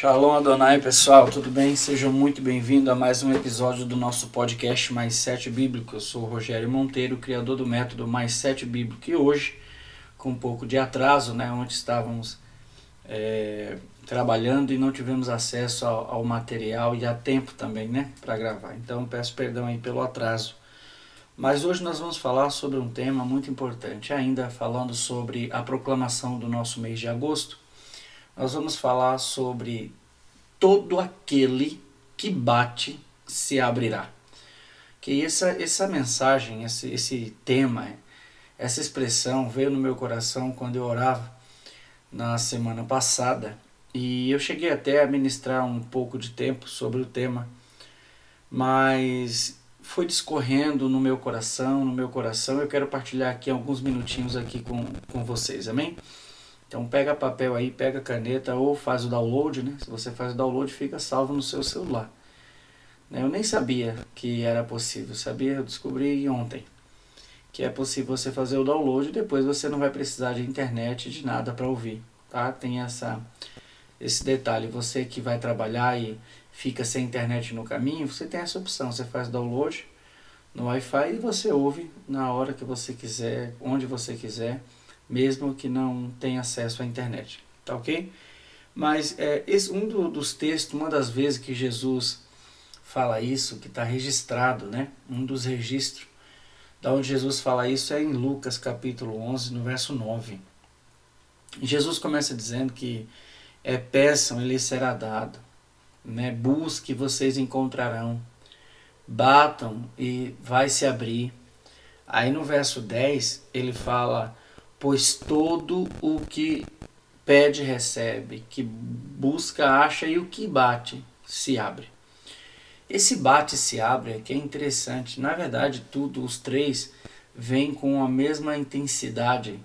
Shalom Adonai, pessoal, tudo bem? Sejam muito bem-vindos a mais um episódio do nosso podcast Mais Sete Bíblico. Eu sou o Rogério Monteiro, criador do método Mais Sete Bíblico. E hoje, com um pouco de atraso, né, onde estávamos é, trabalhando e não tivemos acesso ao, ao, material e a tempo também, né, para gravar. Então, peço perdão aí pelo atraso. Mas hoje nós vamos falar sobre um tema muito importante, ainda falando sobre a proclamação do nosso mês de agosto nós vamos falar sobre todo aquele que bate se abrirá. Que essa, essa mensagem, esse, esse tema, essa expressão veio no meu coração quando eu orava na semana passada e eu cheguei até a ministrar um pouco de tempo sobre o tema, mas foi discorrendo no meu coração, no meu coração. Eu quero partilhar aqui alguns minutinhos aqui com, com vocês, amém? Então pega papel aí, pega caneta ou faz o download, né? Se você faz o download, fica salvo no seu celular. Né? Eu nem sabia que era possível, sabia? Eu descobri ontem que é possível você fazer o download e depois você não vai precisar de internet, de nada para ouvir, tá? Tem essa esse detalhe, você que vai trabalhar e fica sem internet no caminho, você tem essa opção, você faz download no Wi-Fi e você ouve na hora que você quiser, onde você quiser mesmo que não tenha acesso à internet, tá ok? Mas é, esse, um do, dos textos, uma das vezes que Jesus fala isso, que está registrado, né? Um dos registros da onde Jesus fala isso é em Lucas capítulo 11, no verso 9. Jesus começa dizendo que é, peçam e lhes será dado, né? busque vocês encontrarão, batam e vai se abrir. Aí no verso 10 ele fala pois todo o que pede recebe, que busca acha e o que bate se abre. Esse bate se abre aqui é interessante. Na verdade, tudo os três vêm com a mesma intensidade,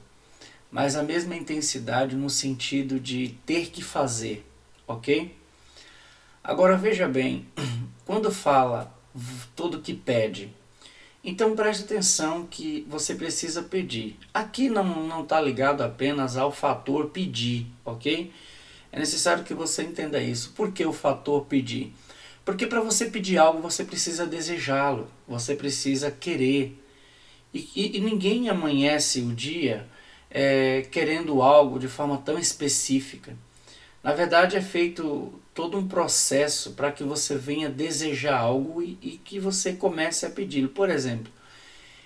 mas a mesma intensidade no sentido de ter que fazer, ok? Agora veja bem, quando fala todo que pede, então preste atenção que você precisa pedir. Aqui não está ligado apenas ao fator pedir, ok? É necessário que você entenda isso. Por que o fator pedir? Porque para você pedir algo você precisa desejá-lo, você precisa querer. E, e, e ninguém amanhece o dia é, querendo algo de forma tão específica. Na verdade, é feito todo um processo para que você venha desejar algo e, e que você comece a pedi-lo. Por exemplo,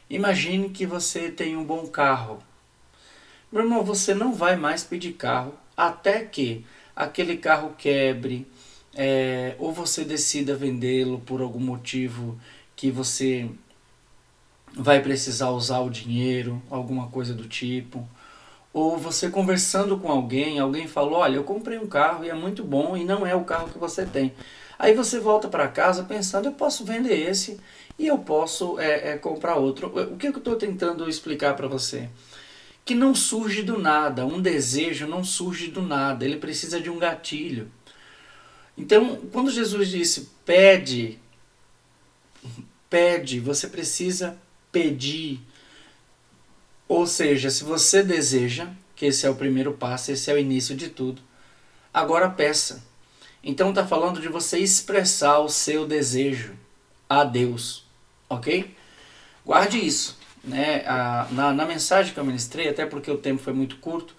imagine que você tem um bom carro. Meu irmão, você não vai mais pedir carro até que aquele carro quebre é, ou você decida vendê-lo por algum motivo que você vai precisar usar o dinheiro, alguma coisa do tipo ou você conversando com alguém, alguém falou: Olha, eu comprei um carro e é muito bom e não é o carro que você tem. Aí você volta para casa pensando: Eu posso vender esse e eu posso é, é, comprar outro. O que eu estou tentando explicar para você? Que não surge do nada, um desejo não surge do nada, ele precisa de um gatilho. Então, quando Jesus disse: Pede, pede, você precisa pedir ou seja, se você deseja, que esse é o primeiro passo, esse é o início de tudo, agora peça. Então está falando de você expressar o seu desejo a Deus, ok? Guarde isso. Né? A, na, na mensagem que eu ministrei, até porque o tempo foi muito curto,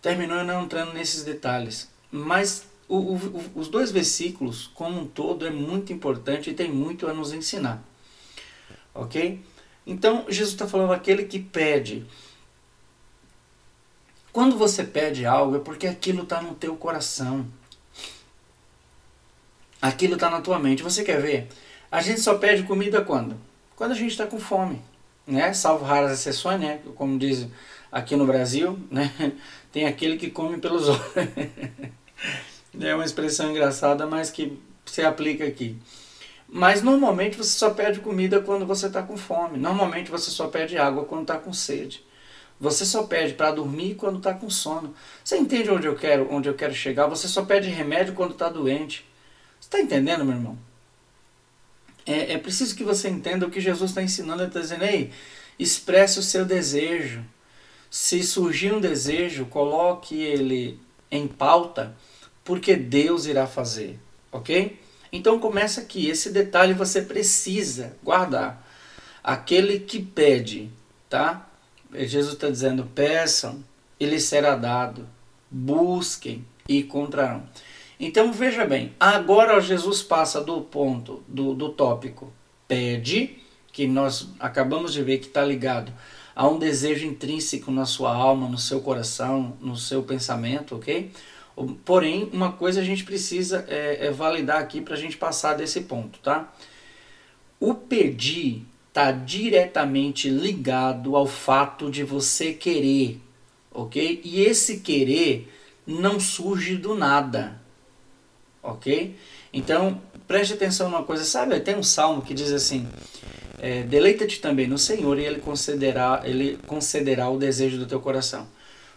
terminou não entrando nesses detalhes. Mas o, o, os dois versículos, como um todo, é muito importante e tem muito a nos ensinar. Ok? Então, Jesus está falando aquele que pede. Quando você pede algo, é porque aquilo está no teu coração. Aquilo está na tua mente. Você quer ver? A gente só pede comida quando? Quando a gente está com fome. Né? Salvo raras exceções, né? como diz aqui no Brasil, né? tem aquele que come pelos olhos. é uma expressão engraçada, mas que se aplica aqui. Mas normalmente você só pede comida quando você está com fome. Normalmente você só pede água quando está com sede. Você só pede para dormir quando está com sono. Você entende onde eu quero, onde eu quero chegar? Você só pede remédio quando está doente. Você está entendendo, meu irmão? É, é preciso que você entenda o que Jesus está ensinando. Ele está dizendo, ei, expresse o seu desejo. Se surgir um desejo, coloque ele em pauta porque Deus irá fazer, ok? Então começa aqui, esse detalhe você precisa guardar. Aquele que pede, tá? Jesus está dizendo: peçam, ele será dado, busquem e encontrarão. Então veja bem, agora Jesus passa do ponto, do, do tópico pede, que nós acabamos de ver que está ligado a um desejo intrínseco na sua alma, no seu coração, no seu pensamento, ok? Porém, uma coisa a gente precisa é, é validar aqui para a gente passar desse ponto, tá? O pedir está diretamente ligado ao fato de você querer, ok? E esse querer não surge do nada, ok? Então, preste atenção numa coisa, sabe? Tem um salmo que diz assim: é, Deleita-te também no Senhor e Ele concederá, Ele concederá o desejo do teu coração.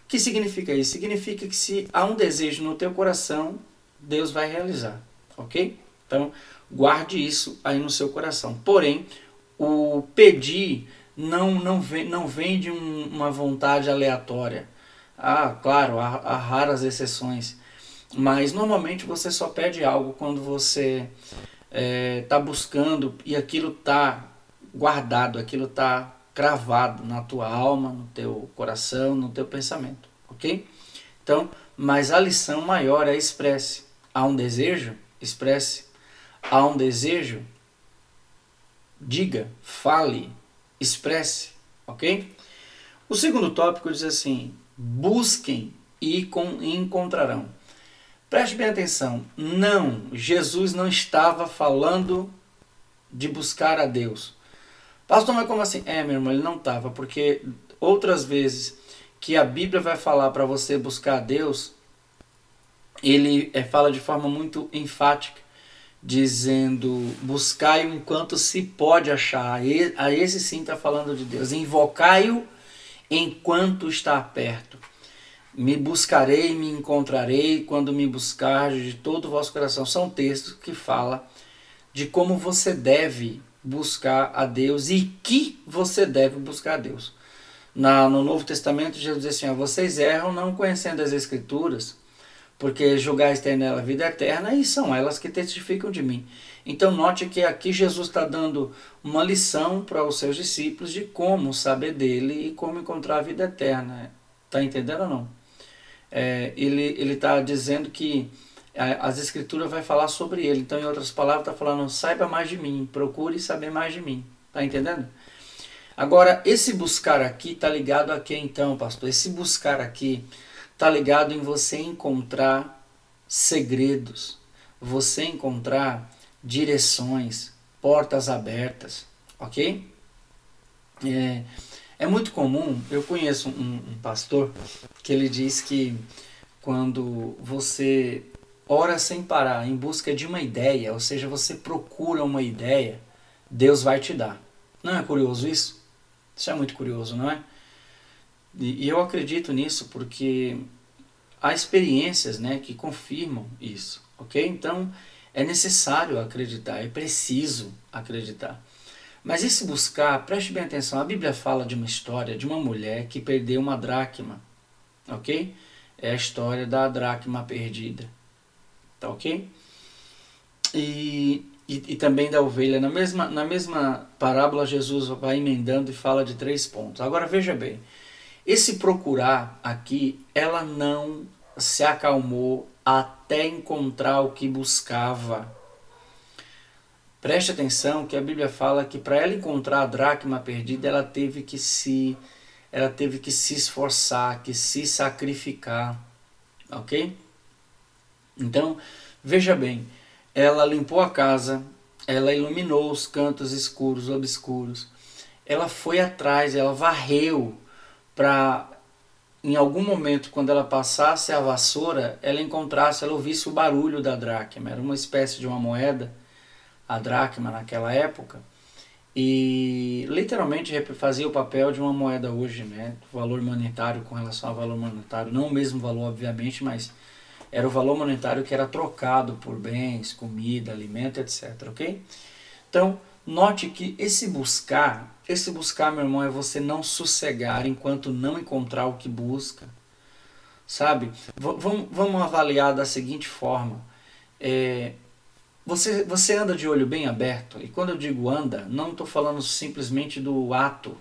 O que significa isso? Significa que se há um desejo no teu coração, Deus vai realizar, ok? Então, guarde isso aí no seu coração. Porém, o pedir não, não, vem, não vem de um, uma vontade aleatória. Ah, claro, há, há raras exceções. Mas normalmente você só pede algo quando você está é, tá buscando e aquilo está guardado, aquilo está cravado na tua alma, no teu coração, no teu pensamento, ok? Então, mas a lição maior é expresse. Há um desejo? Expresse. Há um desejo? Diga, fale, expresse, ok? O segundo tópico diz assim: busquem e encontrarão. Preste bem atenção. Não, Jesus não estava falando de buscar a Deus. Pastor, mas como assim? É, meu irmão, ele não estava, porque outras vezes que a Bíblia vai falar para você buscar a Deus, ele é, fala de forma muito enfática, dizendo: buscai-o enquanto se pode achar. A esse sim está falando de Deus. Invocai-o enquanto está perto. Me buscarei, me encontrarei quando me buscar de todo o vosso coração. São textos que falam de como você deve buscar a Deus e que você deve buscar a Deus. Na, no Novo Testamento, Jesus diz assim: ó, vocês erram não conhecendo as Escrituras, porque julgais ter nela a vida eterna e são elas que testificam de mim. Então, note que aqui Jesus está dando uma lição para os seus discípulos de como saber dele e como encontrar a vida eterna. Está entendendo ou não? é, ele está dizendo que as escrituras vai falar sobre ele. Então, em outras palavras, está falando, saiba mais de mim, procure saber mais de mim. Está entendendo? Agora, esse buscar aqui está ligado a quê então, pastor? Esse buscar aqui está ligado em você encontrar segredos, você encontrar direções, portas abertas, ok? É, é muito comum, eu conheço um, um pastor que ele diz que quando você ora sem parar em busca de uma ideia, ou seja, você procura uma ideia, Deus vai te dar. Não é curioso isso? Isso é muito curioso, não é? E, e eu acredito nisso porque há experiências né, que confirmam isso, ok? Então é necessário acreditar, é preciso acreditar. Mas esse buscar, preste bem atenção, a Bíblia fala de uma história de uma mulher que perdeu uma dracma, ok? É a história da dracma perdida, tá ok? E, e, e, também da ovelha. Na mesma, na mesma parábola, Jesus vai emendando e fala de três pontos. Agora veja bem, esse procurar aqui, ela não se acalmou até encontrar o que buscava. Preste atenção que a Bíblia fala que para ela encontrar a dracma perdida, ela teve que se ela teve que se esforçar, que se sacrificar, OK? Então, veja bem, ela limpou a casa, ela iluminou os cantos escuros, obscuros. Ela foi atrás, ela varreu para em algum momento, quando ela passasse a vassoura, ela encontrasse, ela ouvisse o barulho da dracma. Era uma espécie de uma moeda a dracma naquela época e literalmente fazia o papel de uma moeda hoje, né? valor monetário com relação ao valor monetário, não o mesmo valor obviamente, mas era o valor monetário que era trocado por bens, comida, alimento, etc, ok? Então, note que esse buscar, esse buscar, meu irmão, é você não sossegar enquanto não encontrar o que busca. sabe? V vamos, vamos avaliar da seguinte forma. É, você, você anda de olho bem aberto, e quando eu digo anda, não estou falando simplesmente do ato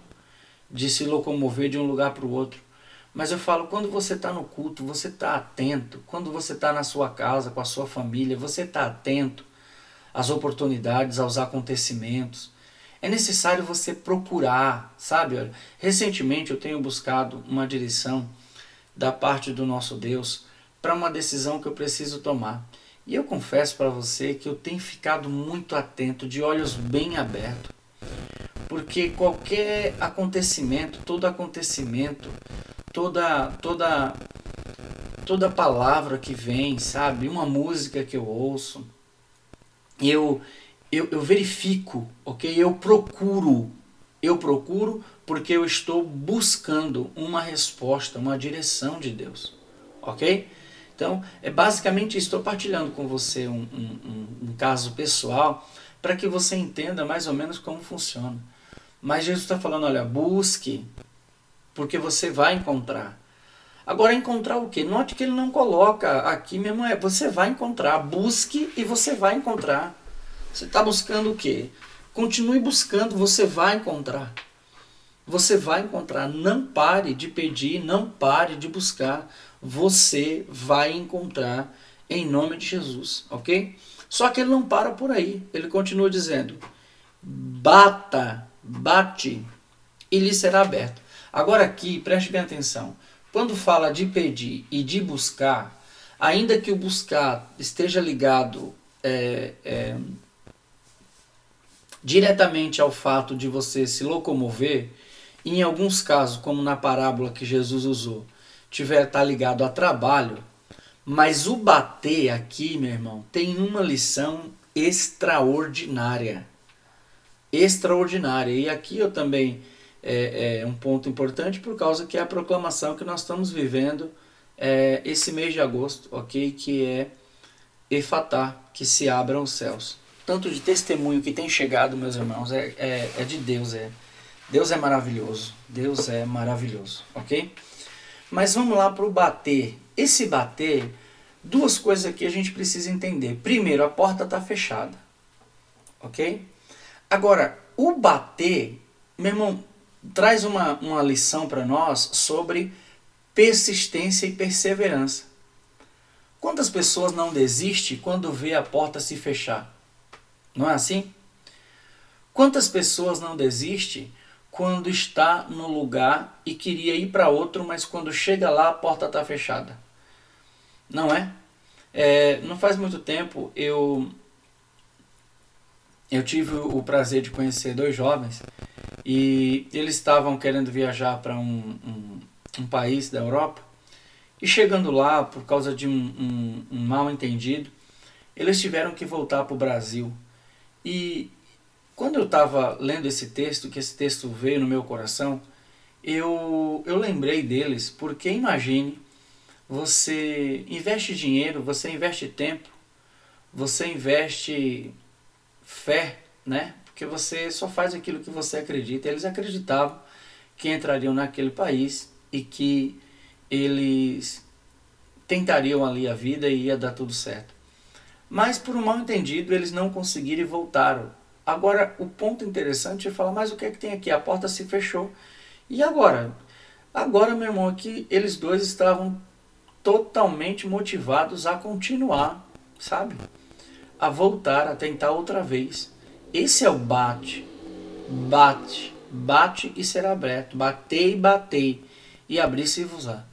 de se locomover de um lugar para o outro. Mas eu falo, quando você está no culto, você está atento. Quando você está na sua casa, com a sua família, você está atento às oportunidades, aos acontecimentos. É necessário você procurar, sabe? Olha, recentemente eu tenho buscado uma direção da parte do nosso Deus para uma decisão que eu preciso tomar. E eu confesso para você que eu tenho ficado muito atento, de olhos bem abertos, porque qualquer acontecimento, todo acontecimento, toda toda toda palavra que vem, sabe, uma música que eu ouço, eu eu, eu verifico, ok? Eu procuro, eu procuro porque eu estou buscando uma resposta, uma direção de Deus, ok? Então, é basicamente isso. Estou partilhando com você um, um, um, um caso pessoal para que você entenda mais ou menos como funciona. Mas Jesus está falando, olha, busque, porque você vai encontrar. Agora, encontrar o quê? Note que ele não coloca aqui mesmo, é você vai encontrar. Busque e você vai encontrar. Você está buscando o quê? Continue buscando, você vai encontrar. Você vai encontrar. Não pare de pedir, não pare de buscar. Você vai encontrar em nome de Jesus, ok? Só que ele não para por aí. Ele continua dizendo: bata, bate e lhe será aberto. Agora aqui, preste bem atenção. Quando fala de pedir e de buscar, ainda que o buscar esteja ligado é, é, diretamente ao fato de você se locomover, em alguns casos, como na parábola que Jesus usou, tiver tá ligado a trabalho, mas o bater aqui, meu irmão, tem uma lição extraordinária. Extraordinária. E aqui eu também é, é, um ponto importante por causa que é a proclamação que nós estamos vivendo é, esse mês de agosto, ok? Que é Efatá, que se abram os céus. Tanto de testemunho que tem chegado, meus irmãos, é, é, é de Deus. É. Deus é maravilhoso. Deus é maravilhoso, ok? Mas vamos lá para o bater. Esse bater, duas coisas aqui a gente precisa entender. Primeiro, a porta está fechada, ok? Agora, o bater, meu irmão, traz uma, uma lição para nós sobre persistência e perseverança. Quantas pessoas não desistem quando vê a porta se fechar? Não é assim? Quantas pessoas não desistem quando está no lugar e queria ir para outro, mas quando chega lá a porta está fechada? Não é? é? Não faz muito tempo eu eu tive o prazer de conhecer dois jovens e eles estavam querendo viajar para um, um, um, país da Europa. E chegando lá, por causa de um, um, mal entendido, eles tiveram que voltar para o Brasil. E quando eu estava lendo esse texto, que esse texto veio no meu coração, eu, eu lembrei deles, porque imagine, você investe dinheiro, você investe tempo, você investe fé, né? porque você só faz aquilo que você acredita. Eles acreditavam que entrariam naquele país e que eles tentariam ali a vida e ia dar tudo certo. Mas por um mal entendido eles não conseguiram e voltaram. Agora o ponto interessante é falar, mas o que é que tem aqui? A porta se fechou. E agora? Agora, meu irmão, aqui eles dois estavam totalmente motivados a continuar, sabe? A voltar, a tentar outra vez. Esse é o bate. Bate, bate e será aberto. Batei, batei e abri-se-vos-á.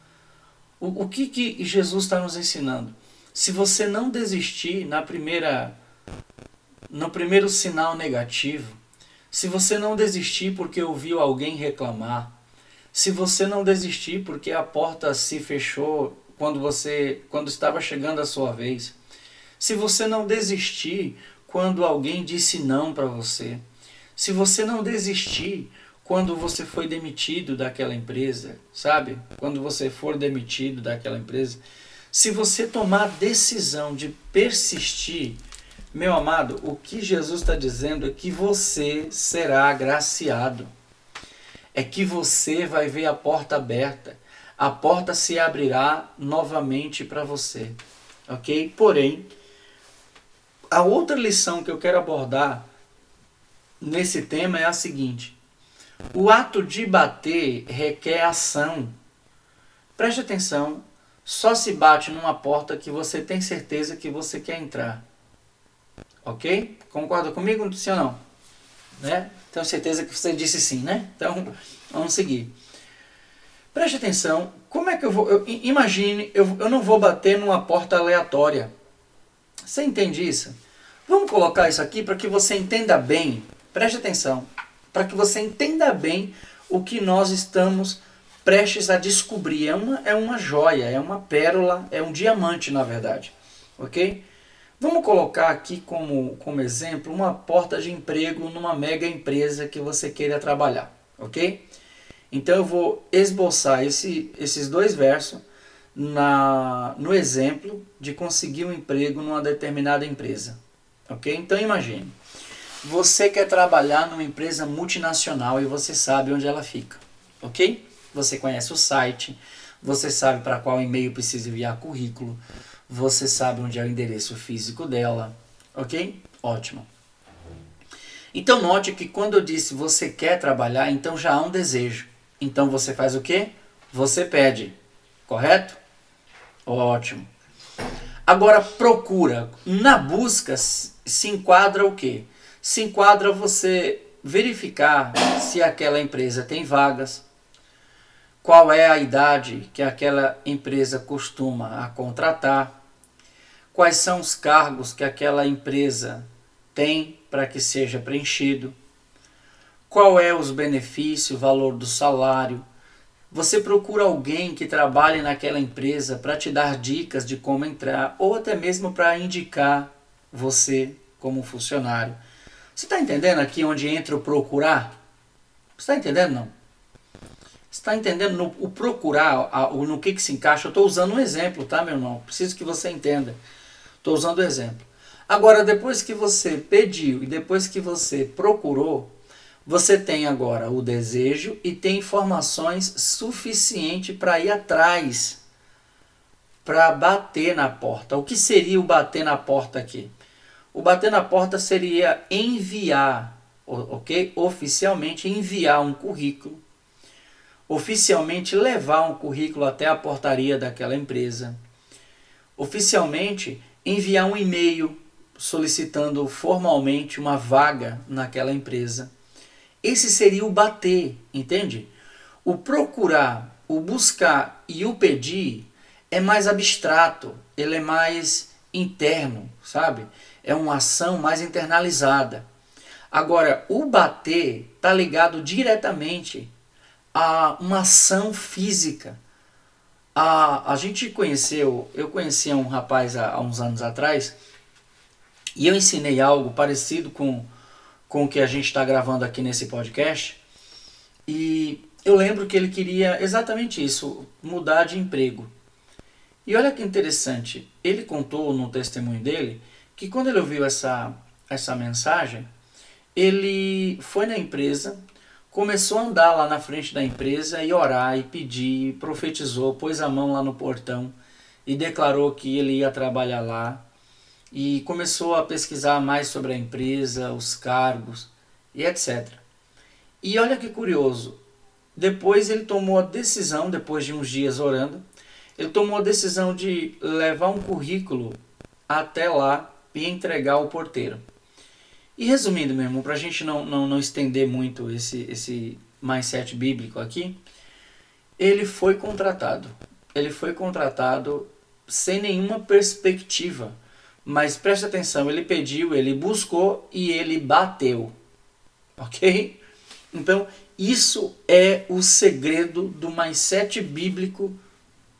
O, o que, que Jesus está nos ensinando? Se você não desistir na primeira, no primeiro sinal negativo, se você não desistir porque ouviu alguém reclamar, se você não desistir porque a porta se fechou quando você quando estava chegando a sua vez, se você não desistir quando alguém disse não para você. Se você não desistir quando você foi demitido daquela empresa, sabe? Quando você for demitido daquela empresa, se você tomar a decisão de persistir, meu amado, o que Jesus está dizendo é que você será agraciado. É que você vai ver a porta aberta. a porta se abrirá novamente para você. Ok? Porém, a outra lição que eu quero abordar nesse tema é a seguinte: o ato de bater requer ação. Preste atenção, só se bate numa porta que você tem certeza que você quer entrar. Ok? Concorda comigo, sim ou não? Né? Tenho certeza que você disse sim, né? Então, vamos seguir. Preste atenção, como é que eu vou. Eu, imagine, eu, eu não vou bater numa porta aleatória. Você entende isso? Vamos colocar isso aqui para que você entenda bem. Preste atenção. Para que você entenda bem o que nós estamos prestes a descobrir. É uma, é uma joia, é uma pérola, é um diamante, na verdade. Ok? Vamos colocar aqui como, como exemplo uma porta de emprego numa mega empresa que você queira trabalhar. Ok? Então eu vou esboçar esse, esses dois versos na, no exemplo de conseguir um emprego numa determinada empresa. Ok? Então imagine. Você quer trabalhar numa empresa multinacional e você sabe onde ela fica. Ok? Você conhece o site, você sabe para qual e-mail precisa enviar currículo, você sabe onde é o endereço físico dela. Ok? Ótimo. Então note que quando eu disse você quer trabalhar, então já há um desejo. Então você faz o quê? Você pede. Correto? Ótimo. Agora procura. Na busca se enquadra o quê? Se enquadra você verificar se aquela empresa tem vagas, qual é a idade que aquela empresa costuma a contratar, quais são os cargos que aquela empresa tem para que seja preenchido, qual é os benefícios, o valor do salário, você procura alguém que trabalhe naquela empresa para te dar dicas de como entrar ou até mesmo para indicar você como funcionário. Você está entendendo aqui onde entra o procurar? Você está entendendo não? Está entendendo no, o procurar, a, o, no que, que se encaixa? Eu estou usando um exemplo, tá, meu irmão? Preciso que você entenda. Estou usando o exemplo. Agora, depois que você pediu e depois que você procurou, você tem agora o desejo e tem informações suficientes para ir atrás, para bater na porta. O que seria o bater na porta aqui? O bater na porta seria enviar, ok? Oficialmente enviar um currículo, oficialmente levar um currículo até a portaria daquela empresa, oficialmente enviar um e-mail solicitando formalmente uma vaga naquela empresa esse seria o bater, entende? O procurar, o buscar e o pedir é mais abstrato, ele é mais interno, sabe? É uma ação mais internalizada. Agora, o bater está ligado diretamente a uma ação física. A, a gente conheceu, eu conhecia um rapaz há, há uns anos atrás e eu ensinei algo parecido com com o que a gente está gravando aqui nesse podcast. E eu lembro que ele queria exatamente isso, mudar de emprego. E olha que interessante, ele contou no testemunho dele que quando ele ouviu essa, essa mensagem, ele foi na empresa, começou a andar lá na frente da empresa e orar e pedir, profetizou, pôs a mão lá no portão e declarou que ele ia trabalhar lá e começou a pesquisar mais sobre a empresa, os cargos e etc. E olha que curioso, depois ele tomou a decisão, depois de uns dias orando, ele tomou a decisão de levar um currículo até lá e entregar ao porteiro. E resumindo, meu irmão, para a gente não, não, não estender muito esse, esse mindset bíblico aqui, ele foi contratado. Ele foi contratado sem nenhuma perspectiva mas preste atenção, ele pediu, ele buscou e ele bateu. Ok? Então, isso é o segredo do mindset bíblico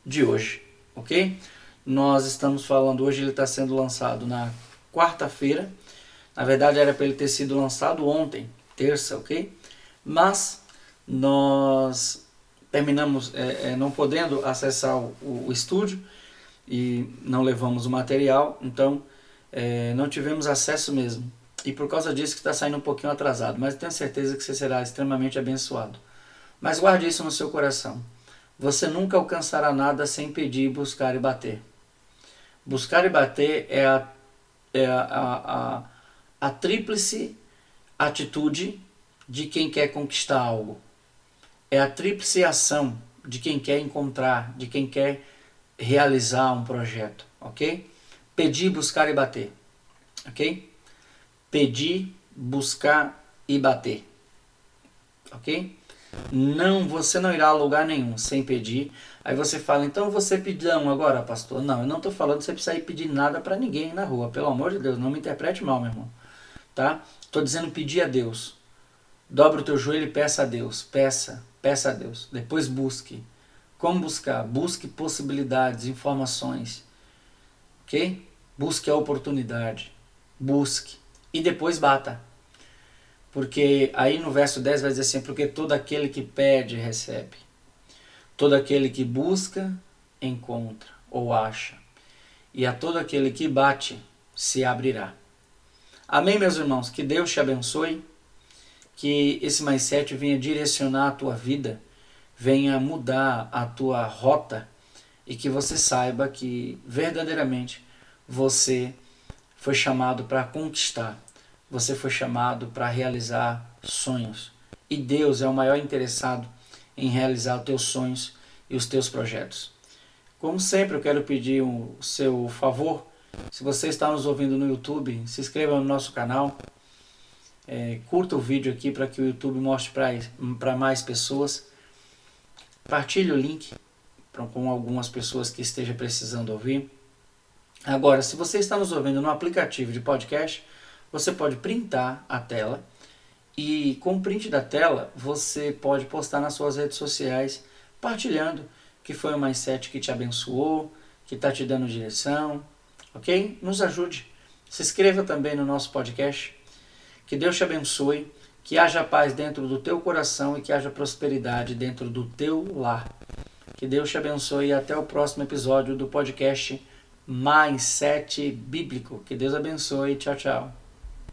de hoje. Ok? Nós estamos falando hoje, ele está sendo lançado na quarta-feira. Na verdade, era para ele ter sido lançado ontem, terça, ok? Mas nós terminamos é, é, não podendo acessar o, o estúdio e não levamos o material, então é, não tivemos acesso mesmo. E por causa disso que está saindo um pouquinho atrasado, mas tenho certeza que você será extremamente abençoado. Mas guarde isso no seu coração. você nunca alcançará nada sem pedir, buscar e bater. Buscar e bater é a, é a, a, a, a tríplice atitude de quem quer conquistar algo. É a tríplice ação de quem quer encontrar, de quem quer realizar um projeto, ok? Pedir, buscar e bater, ok? Pedir, buscar e bater, ok? Não, você não irá a lugar nenhum sem pedir. Aí você fala, então você pedão agora, pastor? Não, eu não estou falando que você precisa ir pedir nada para ninguém na rua, pelo amor de Deus, não me interprete mal, meu irmão, tá? Estou dizendo pedir a Deus. Dobra o teu joelho e peça a Deus, peça, peça a Deus. Depois busque. Como buscar? Busque possibilidades, informações. Ok? Busque a oportunidade. Busque. E depois bata. Porque aí no verso 10 vai dizer assim: Porque todo aquele que pede, recebe. Todo aquele que busca, encontra ou acha. E a todo aquele que bate, se abrirá. Amém, meus irmãos? Que Deus te abençoe. Que esse mais sete venha direcionar a tua vida, venha mudar a tua rota e que você saiba que verdadeiramente você foi chamado para conquistar você foi chamado para realizar sonhos. E Deus é o maior interessado em realizar os teus sonhos e os teus projetos. Como sempre, eu quero pedir o seu favor. Se você está nos ouvindo no YouTube, se inscreva no nosso canal. É, curta o vídeo aqui para que o YouTube mostre para mais pessoas. Partilhe o link com algumas pessoas que estejam precisando ouvir. Agora, se você está nos ouvindo no aplicativo de podcast, você pode printar a tela e com o print da tela você pode postar nas suas redes sociais partilhando que foi o mindset que te abençoou, que está te dando direção, ok? Nos ajude. Se inscreva também no nosso podcast. Que Deus te abençoe, que haja paz dentro do teu coração e que haja prosperidade dentro do teu lar. Que Deus te abençoe e até o próximo episódio do podcast Mais Sete Bíblico. Que Deus abençoe. Tchau, tchau.